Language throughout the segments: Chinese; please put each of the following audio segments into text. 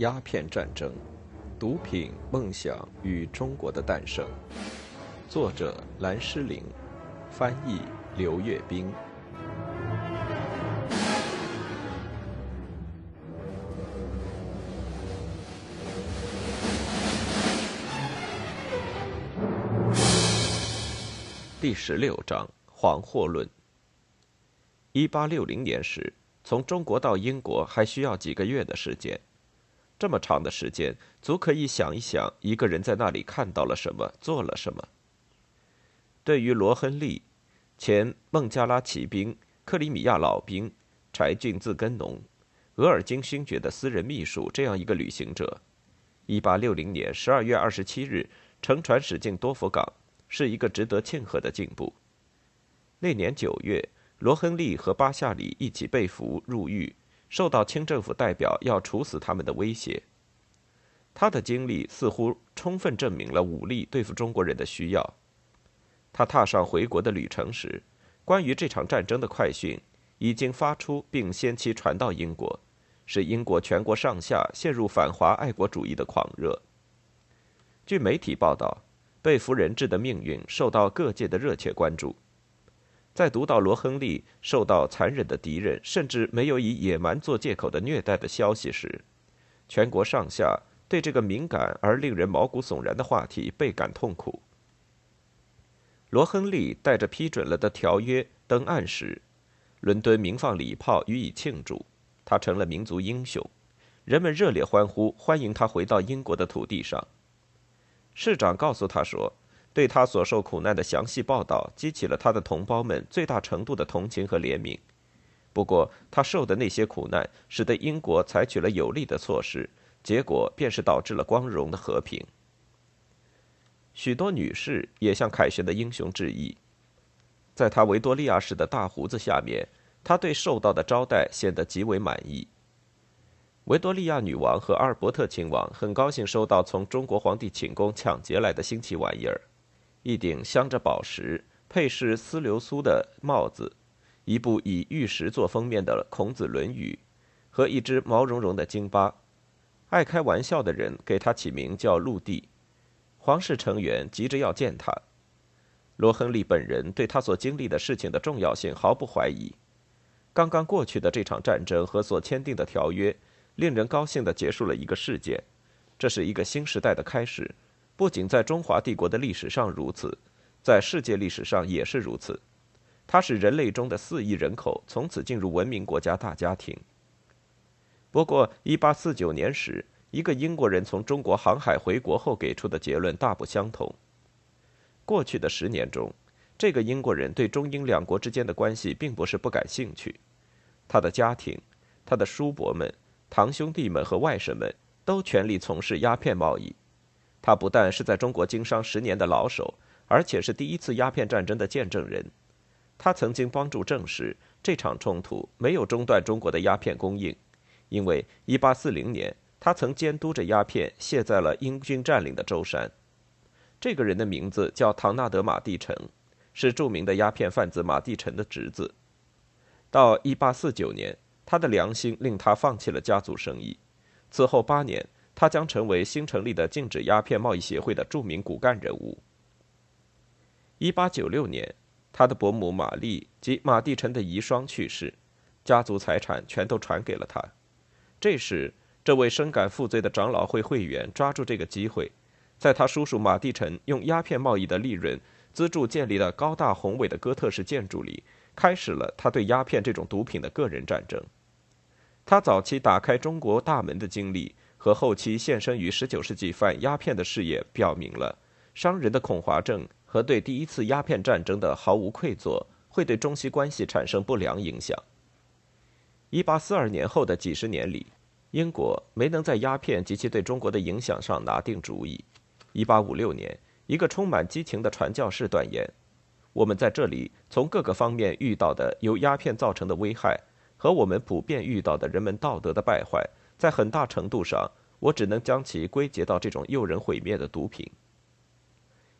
鸦片战争、毒品、梦想与中国的诞生。作者：蓝诗玲，翻译：刘月冰。第十六章：黄祸论。一八六零年时，从中国到英国还需要几个月的时间。这么长的时间，足可以想一想一个人在那里看到了什么，做了什么。对于罗亨利，前孟加拉骑兵、克里米亚老兵、柴郡自根农、额尔金勋爵的私人秘书这样一个旅行者，一八六零年十二月二十七日乘船驶进多佛港，是一个值得庆贺的进步。那年九月，罗亨利和巴夏里一起被俘入狱。受到清政府代表要处死他们的威胁，他的经历似乎充分证明了武力对付中国人的需要。他踏上回国的旅程时，关于这场战争的快讯已经发出，并先期传到英国，使英国全国上下陷入反华爱国主义的狂热。据媒体报道，被俘人质的命运受到各界的热切关注。在读到罗亨利受到残忍的敌人甚至没有以野蛮做借口的虐待的消息时，全国上下对这个敏感而令人毛骨悚然的话题倍感痛苦。罗亨利带着批准了的条约登岸时，伦敦鸣放礼炮予以庆祝，他成了民族英雄，人们热烈欢呼，欢迎他回到英国的土地上。市长告诉他说。对他所受苦难的详细报道，激起了他的同胞们最大程度的同情和怜悯。不过，他受的那些苦难，使得英国采取了有力的措施，结果便是导致了光荣的和平。许多女士也向凯旋的英雄致意。在他维多利亚式的大胡子下面，他对受到的招待显得极为满意。维多利亚女王和阿尔伯特亲王很高兴收到从中国皇帝寝宫抢劫来的新奇玩意儿。一顶镶着宝石、配饰丝流苏的帽子，一部以玉石做封面的《孔子论语》，和一只毛茸茸的京巴。爱开玩笑的人给他起名叫陆地。皇室成员急着要见他。罗亨利本人对他所经历的事情的重要性毫不怀疑。刚刚过去的这场战争和所签订的条约，令人高兴地结束了一个事件。这是一个新时代的开始。不仅在中华帝国的历史上如此，在世界历史上也是如此。它使人类中的四亿人口从此进入文明国家大家庭。不过，1849年时，一个英国人从中国航海回国后给出的结论大不相同。过去的十年中，这个英国人对中英两国之间的关系并不是不感兴趣。他的家庭、他的叔伯们、堂兄弟们和外甥们都全力从事鸦片贸易。他不但是在中国经商十年的老手，而且是第一次鸦片战争的见证人。他曾经帮助证实这场冲突没有中断中国的鸦片供应，因为1840年他曾监督着鸦片卸在了英军占领的舟山。这个人的名字叫唐纳德·马蒂臣，是著名的鸦片贩子马蒂臣的侄子。到1849年，他的良心令他放弃了家族生意。此后八年。他将成为新成立的禁止鸦片贸易协会的著名骨干人物。一八九六年，他的伯母玛丽及马蒂臣的遗孀去世，家族财产全都传给了他。这时，这位深感负罪的长老会会员抓住这个机会，在他叔叔马蒂臣用鸦片贸易的利润资助建立的高大宏伟的哥特式建筑里，开始了他对鸦片这种毒品的个人战争。他早期打开中国大门的经历。和后期献身于19世纪反鸦片的事业，表明了商人的恐华症和对第一次鸦片战争的毫无愧疚，会对中西关系产生不良影响。1842年后的几十年里，英国没能在鸦片及其对中国的影响上拿定主意。1856年，一个充满激情的传教士断言：“我们在这里从各个方面遇到的由鸦片造成的危害，和我们普遍遇到的人们道德的败坏。”在很大程度上，我只能将其归结到这种诱人毁灭的毒品。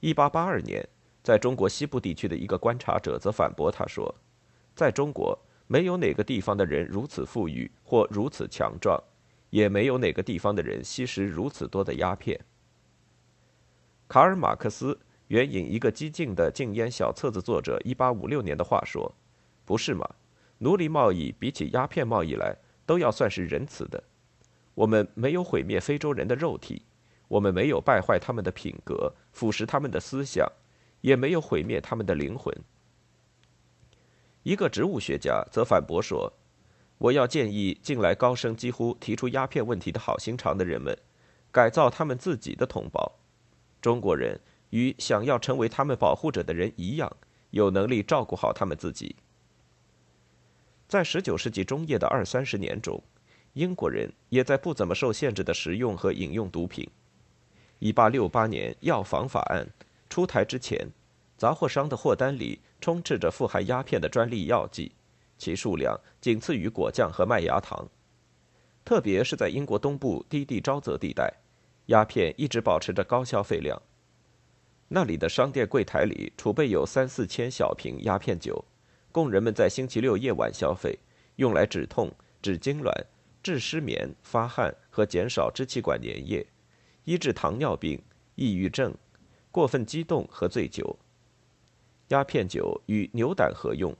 一八八二年，在中国西部地区的一个观察者则反驳他说：“在中国，没有哪个地方的人如此富裕或如此强壮，也没有哪个地方的人吸食如此多的鸦片。卡尔·马克思援引一个激进的禁烟小册子作者1856年的话说：“不是吗？奴隶贸易比起鸦片贸易来，都要算是仁慈的。我们没有毁灭非洲人的肉体，我们没有败坏他们的品格，腐蚀他们的思想，也没有毁灭他们的灵魂。”一个植物学家则反驳说：“我要建议近来高声几乎提出鸦片问题的好心肠的人们，改造他们自己的同胞。中国人与想要成为他们保护者的人一样，有能力照顾好他们自己。”在19世纪中叶的二三十年中，英国人也在不怎么受限制的食用和饮用毒品。1868年药房法案出台之前。杂货商的货单里充斥着富含鸦片的专利药剂，其数量仅次于果酱和麦芽糖。特别是在英国东部低地沼泽地带，鸦片一直保持着高消费量。那里的商店柜台里储备有三四千小瓶鸦片酒，供人们在星期六夜晚消费，用来止痛、止痉挛、治失眠、发汗和减少支气管粘液，医治糖尿病、抑郁症、过分激动和醉酒。鸦片酒与牛胆合用，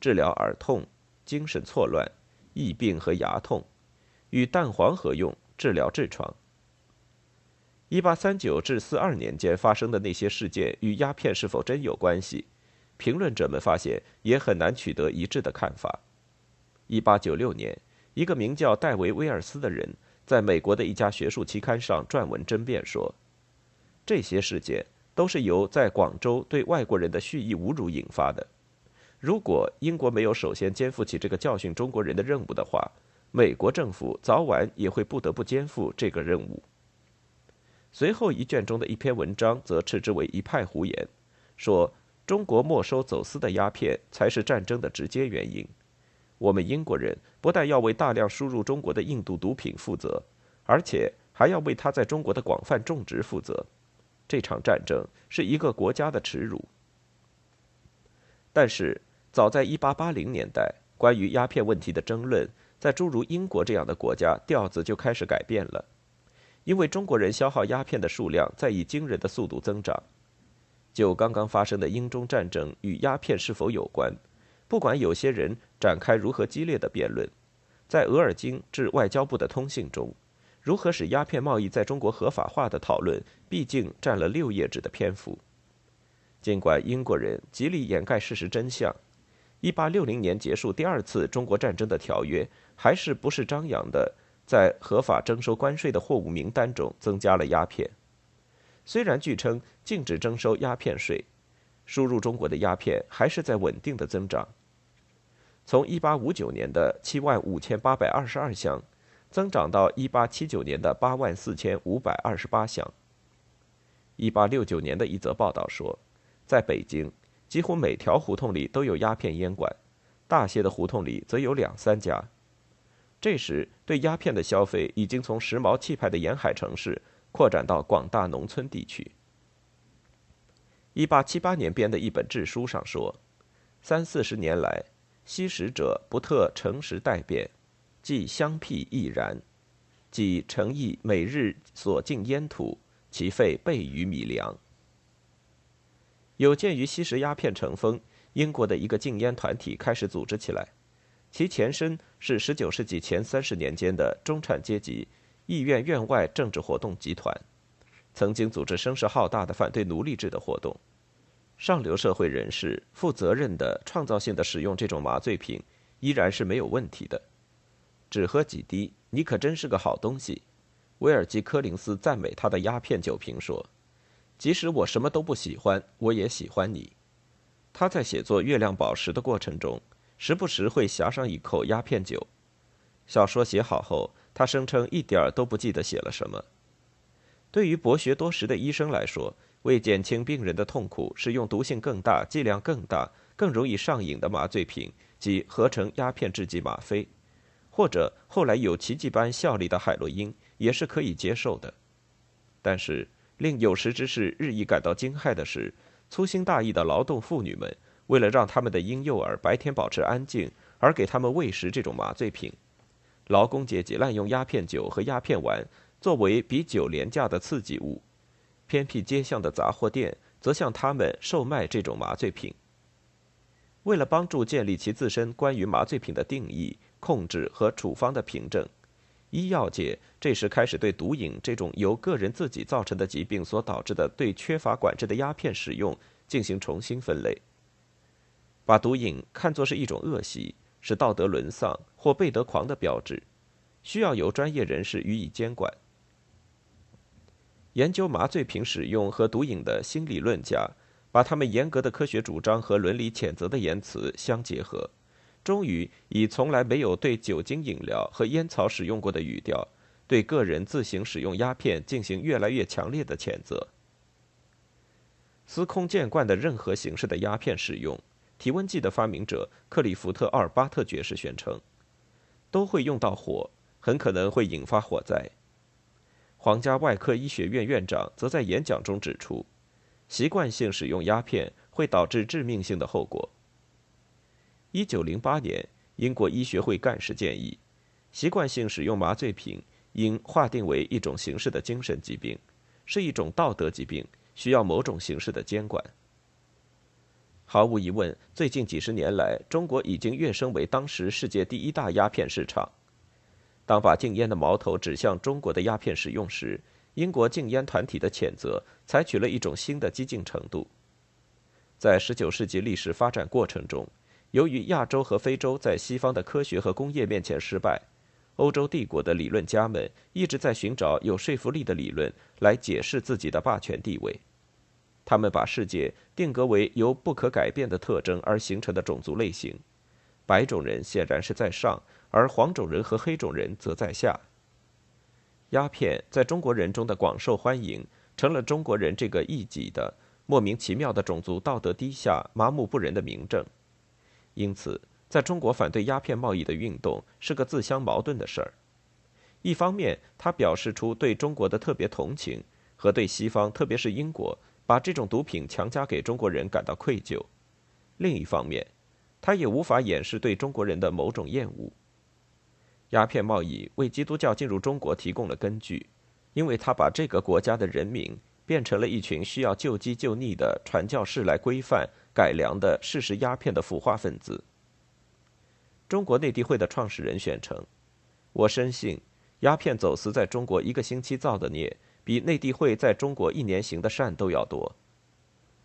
治疗耳痛、精神错乱、疫病和牙痛；与蛋黄合用，治疗痔疮。一八三九至四二年间发生的那些事件与鸦片是否真有关系？评论者们发现也很难取得一致的看法。一八九六年，一个名叫戴维·威尔斯的人在美国的一家学术期刊上撰文争辩说，这些事件。都是由在广州对外国人的蓄意侮辱引发的。如果英国没有首先肩负起这个教训中国人的任务的话，美国政府早晚也会不得不肩负这个任务。随后一卷中的一篇文章则斥之为一派胡言，说中国没收走私的鸦片才是战争的直接原因。我们英国人不但要为大量输入中国的印度毒品负责，而且还要为他在中国的广泛种植负责。这场战争是一个国家的耻辱。但是，早在1880年代，关于鸦片问题的争论，在诸如英国这样的国家，调子就开始改变了。因为中国人消耗鸦片的数量在以惊人的速度增长。就刚刚发生的英中战争与鸦片是否有关，不管有些人展开如何激烈的辩论，在额尔金致外交部的通信中。如何使鸦片贸易在中国合法化的讨论，毕竟占了六页纸的篇幅。尽管英国人极力掩盖事实真相，1860年结束第二次中国战争的条约还是不是张扬的，在合法征收关税的货物名单中增加了鸦片。虽然据称禁止征收鸦片税，输入中国的鸦片还是在稳定的增长。从1859年的7万5822箱。增长到一八七九年的八万四千五百二十八箱。一八六九年的一则报道说，在北京，几乎每条胡同里都有鸦片烟馆，大些的胡同里则有两三家。这时，对鸦片的消费已经从时髦气派的沿海城市扩展到广大农村地区。一八七八年编的一本志书上说，三四十年来，吸食者不特诚实待变。即香僻亦然，即诚意每日所进烟土，其费倍于米粮。有鉴于吸食鸦片成风，英国的一个禁烟团体开始组织起来，其前身是19世纪前三十年间的中产阶级意愿院外政治活动集团，曾经组织声势浩大的反对奴隶制的活动。上流社会人士负责任的、创造性的使用这种麻醉品，依然是没有问题的。只喝几滴，你可真是个好东西。威尔基·柯林斯赞美他的鸦片酒瓶说：“即使我什么都不喜欢，我也喜欢你。”他在写作《月亮宝石》的过程中，时不时会呷上一口鸦片酒。小说写好后，他声称一点儿都不记得写了什么。对于博学多识的医生来说，为减轻病人的痛苦，使用毒性更大、剂量更大、更容易上瘾的麻醉品，即合成鸦片制剂吗啡。或者后来有奇迹般效力的海洛因也是可以接受的，但是令有识之士日益感到惊骇的是，粗心大意的劳动妇女们为了让他们的婴幼儿白天保持安静，而给他们喂食这种麻醉品，劳工阶级滥用鸦片酒和鸦片丸作为比酒廉价的刺激物，偏僻街巷的杂货店则向他们售卖这种麻醉品。为了帮助建立其自身关于麻醉品的定义、控制和处方的凭证，医药界这时开始对毒瘾这种由个人自己造成的疾病所导致的对缺乏管制的鸦片使用进行重新分类，把毒瘾看作是一种恶习，是道德沦丧或背德狂的标志，需要由专业人士予以监管。研究麻醉品使用和毒瘾的新理论家。把他们严格的科学主张和伦理谴责的言辞相结合，终于以从来没有对酒精饮料和烟草使用过的语调，对个人自行使用鸦片进行越来越强烈的谴责。司空见惯的任何形式的鸦片使用，体温计的发明者克里福特·奥尔巴特爵士宣称，都会用到火，很可能会引发火灾。皇家外科医学院院长则在演讲中指出。习惯性使用鸦片会导致致命性的后果。一九零八年，英国医学会干事建议，习惯性使用麻醉品应划定为一种形式的精神疾病，是一种道德疾病，需要某种形式的监管。毫无疑问，最近几十年来，中国已经跃升为当时世界第一大鸦片市场。当把禁烟的矛头指向中国的鸦片使用时，英国禁烟团体的谴责采取了一种新的激进程度。在19世纪历史发展过程中，由于亚洲和非洲在西方的科学和工业面前失败，欧洲帝国的理论家们一直在寻找有说服力的理论来解释自己的霸权地位。他们把世界定格为由不可改变的特征而形成的种族类型，白种人显然是在上，而黄种人和黑种人则在下。鸦片在中国人中的广受欢迎，成了中国人这个异己的、莫名其妙的种族道德低下、麻木不仁的明证。因此，在中国反对鸦片贸易的运动是个自相矛盾的事儿。一方面，他表示出对中国的特别同情，和对西方，特别是英国把这种毒品强加给中国人感到愧疚；另一方面，他也无法掩饰对中国人的某种厌恶。鸦片贸易为基督教进入中国提供了根据，因为他把这个国家的人民变成了一群需要救济救逆的传教士来规范改良的事实鸦片的腐化分子。中国内地会的创始人宣称：“我深信，鸦片走私在中国一个星期造的孽，比内地会在中国一年行的善都要多。”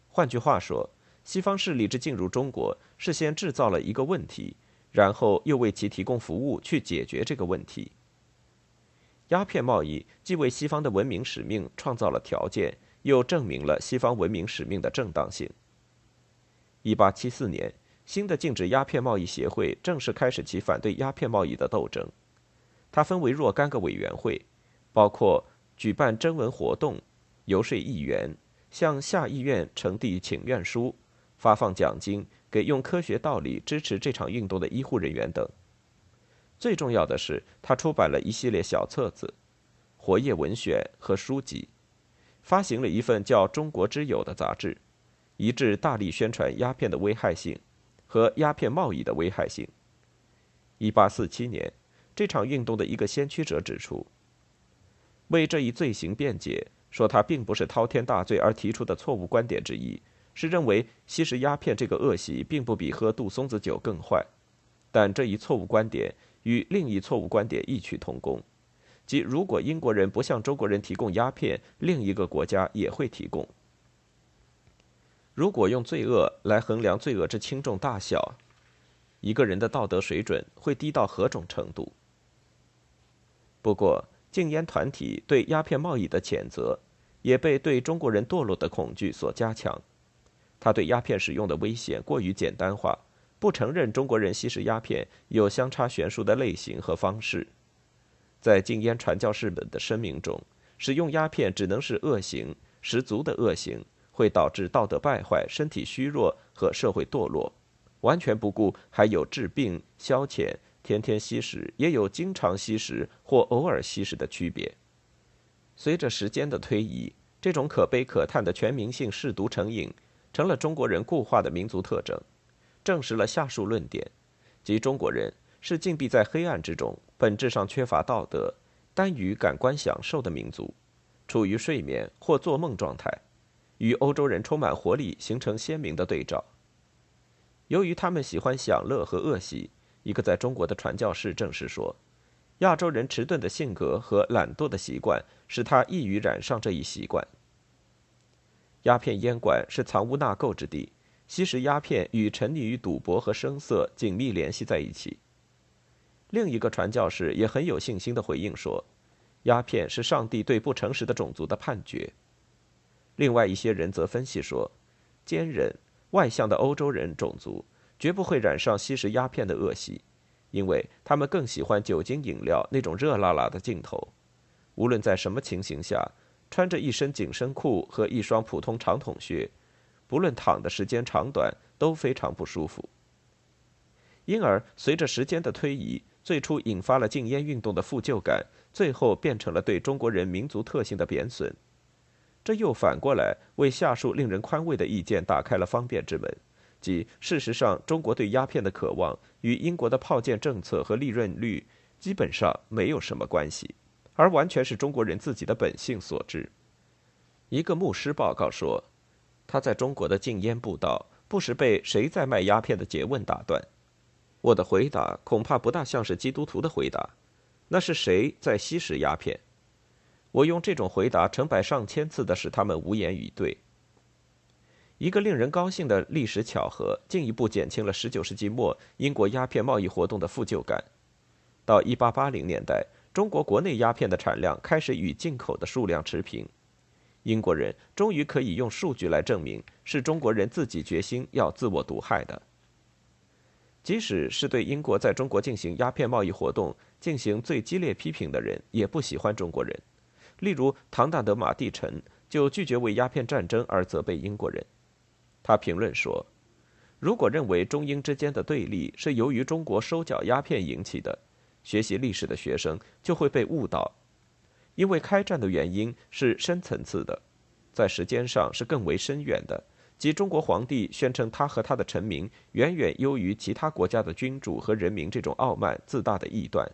换句话说，西方势力之进入中国，事先制造了一个问题。然后又为其提供服务去解决这个问题。鸦片贸易既为西方的文明使命创造了条件，又证明了西方文明使命的正当性。一八七四年，新的禁止鸦片贸易协会正式开始其反对鸦片贸易的斗争。它分为若干个委员会，包括举办征文活动、游说议员、向下议院呈递请愿书、发放奖金。给用科学道理支持这场运动的医护人员等。最重要的是，他出版了一系列小册子、活页文选和书籍，发行了一份叫《中国之友》的杂志，一致大力宣传鸦片的危害性和鸦片贸易的危害性。一八四七年，这场运动的一个先驱者指出，为这一罪行辩解，说他并不是滔天大罪而提出的错误观点之一。是认为吸食鸦片这个恶习并不比喝杜松子酒更坏，但这一错误观点与另一错误观点异曲同工，即如果英国人不向中国人提供鸦片，另一个国家也会提供。如果用罪恶来衡量罪恶之轻重大小，一个人的道德水准会低到何种程度？不过，禁烟团体对鸦片贸易的谴责，也被对中国人堕落的恐惧所加强。他对鸦片使用的危险过于简单化，不承认中国人吸食鸦片有相差悬殊的类型和方式。在禁烟传教士们的声明中，使用鸦片只能是恶行，十足的恶行，会导致道德败坏、身体虚弱和社会堕落，完全不顾还有治病、消遣、天天吸食，也有经常吸食或偶尔吸食的区别。随着时间的推移，这种可悲可叹的全民性嗜毒成瘾。成了中国人固化的民族特征，证实了下述论点：即中国人是禁闭在黑暗之中，本质上缺乏道德，单于感官享受的民族，处于睡眠或做梦状态，与欧洲人充满活力形成鲜明的对照。由于他们喜欢享乐和恶习，一个在中国的传教士证实说，亚洲人迟钝的性格和懒惰的习惯使他易于染上这一习惯。鸦片烟馆是藏污纳垢之地，吸食鸦片与沉溺于赌博和声色紧密联系在一起。另一个传教士也很有信心的回应说：“鸦片是上帝对不诚实的种族的判决。”另外一些人则分析说，坚韧、外向的欧洲人种族绝不会染上吸食鸦片的恶习，因为他们更喜欢酒精饮料那种热辣辣的劲头，无论在什么情形下。穿着一身紧身裤和一双普通长筒靴，不论躺的时间长短都非常不舒服。因而，随着时间的推移，最初引发了禁烟运动的负疚感，最后变成了对中国人民族特性的贬损。这又反过来为下述令人宽慰的意见打开了方便之门，即事实上，中国对鸦片的渴望与英国的炮舰政策和利润率基本上没有什么关系。而完全是中国人自己的本性所致。一个牧师报告说，他在中国的禁烟布道不时被“谁在卖鸦片”的诘问打断。我的回答恐怕不大像是基督徒的回答，那是谁在吸食鸦片？我用这种回答成百上千次的使他们无言以对。一个令人高兴的历史巧合，进一步减轻了19世纪末英国鸦片贸易活动的负疚感。到1880年代。中国国内鸦片的产量开始与进口的数量持平，英国人终于可以用数据来证明是中国人自己决心要自我毒害的。即使是对英国在中国进行鸦片贸易活动进行最激烈批评的人，也不喜欢中国人。例如，唐纳德·马蒂臣就拒绝为鸦片战争而责备英国人。他评论说：“如果认为中英之间的对立是由于中国收缴鸦片引起的。”学习历史的学生就会被误导，因为开战的原因是深层次的，在时间上是更为深远的，即中国皇帝宣称他和他的臣民远远优于其他国家的君主和人民这种傲慢自大的臆断。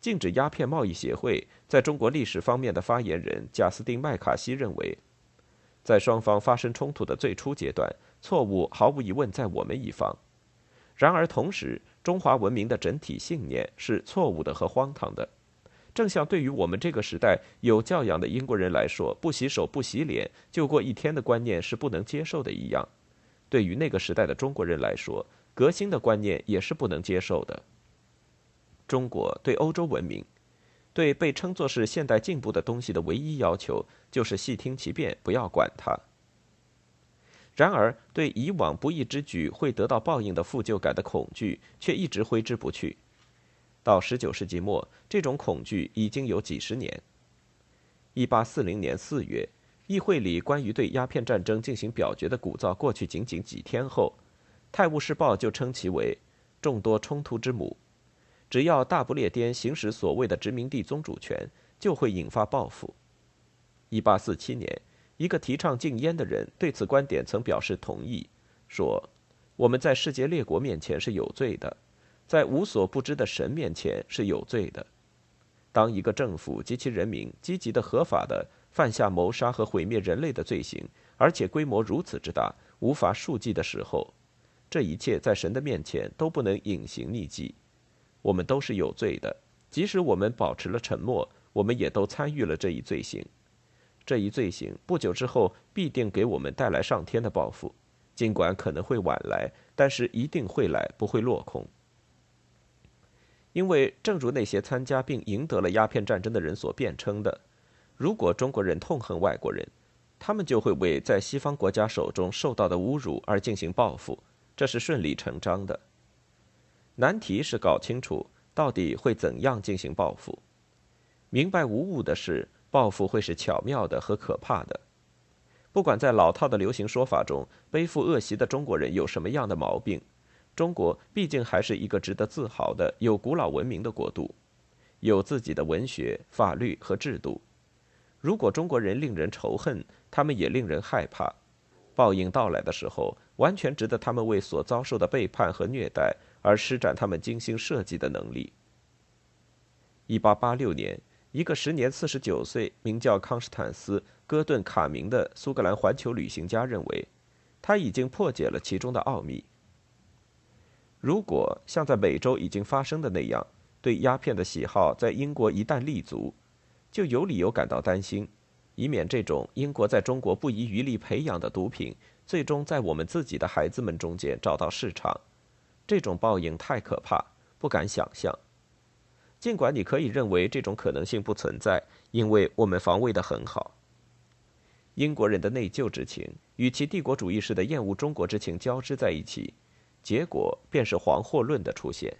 禁止鸦片贸易协会在中国历史方面的发言人贾斯汀·麦卡锡认为，在双方发生冲突的最初阶段，错误毫无疑问在我们一方。然而，同时，中华文明的整体信念是错误的和荒唐的，正像对于我们这个时代有教养的英国人来说，不洗手不洗脸就过一天的观念是不能接受的一样，对于那个时代的中国人来说，革新的观念也是不能接受的。中国对欧洲文明，对被称作是现代进步的东西的唯一要求，就是细听其变，不要管它。然而，对以往不义之举会得到报应的负疚感的恐惧却一直挥之不去。到十九世纪末，这种恐惧已经有几十年。一八四零年四月，议会里关于对鸦片战争进行表决的鼓噪过去仅仅几天后，《泰晤士报》就称其为“众多冲突之母”。只要大不列颠行使所谓的殖民地宗主权，就会引发报复。一八四七年。一个提倡禁烟的人对此观点曾表示同意，说：“我们在世界列国面前是有罪的，在无所不知的神面前是有罪的。当一个政府及其人民积极的、合法的犯下谋杀和毁灭人类的罪行，而且规模如此之大，无法数计的时候，这一切在神的面前都不能隐形匿迹。我们都是有罪的，即使我们保持了沉默，我们也都参与了这一罪行。”这一罪行不久之后必定给我们带来上天的报复，尽管可能会晚来，但是一定会来，不会落空。因为正如那些参加并赢得了鸦片战争的人所辩称的，如果中国人痛恨外国人，他们就会为在西方国家手中受到的侮辱而进行报复，这是顺理成章的。难题是搞清楚到底会怎样进行报复。明白无误的是。报复会是巧妙的和可怕的。不管在老套的流行说法中背负恶习的中国人有什么样的毛病，中国毕竟还是一个值得自豪的、有古老文明的国度，有自己的文学、法律和制度。如果中国人令人仇恨，他们也令人害怕。报应到来的时候，完全值得他们为所遭受的背叛和虐待而施展他们精心设计的能力。一八八六年，一个时年四十九岁、名叫康斯坦斯·戈顿·卡明的苏格兰环球旅行家认为，他已经破解了其中的奥秘。如果像在美洲已经发生的那样，对鸦片的喜好在英国一旦立足，就有理由感到担心，以免这种英国在中国不遗余力培养的毒品，最终在我们自己的孩子们中间找到市场。这种报应太可怕，不敢想象。尽管你可以认为这种可能性不存在，因为我们防卫的很好。英国人的内疚之情与其帝国主义式的厌恶中国之情交织在一起，结果便是黄祸论的出现。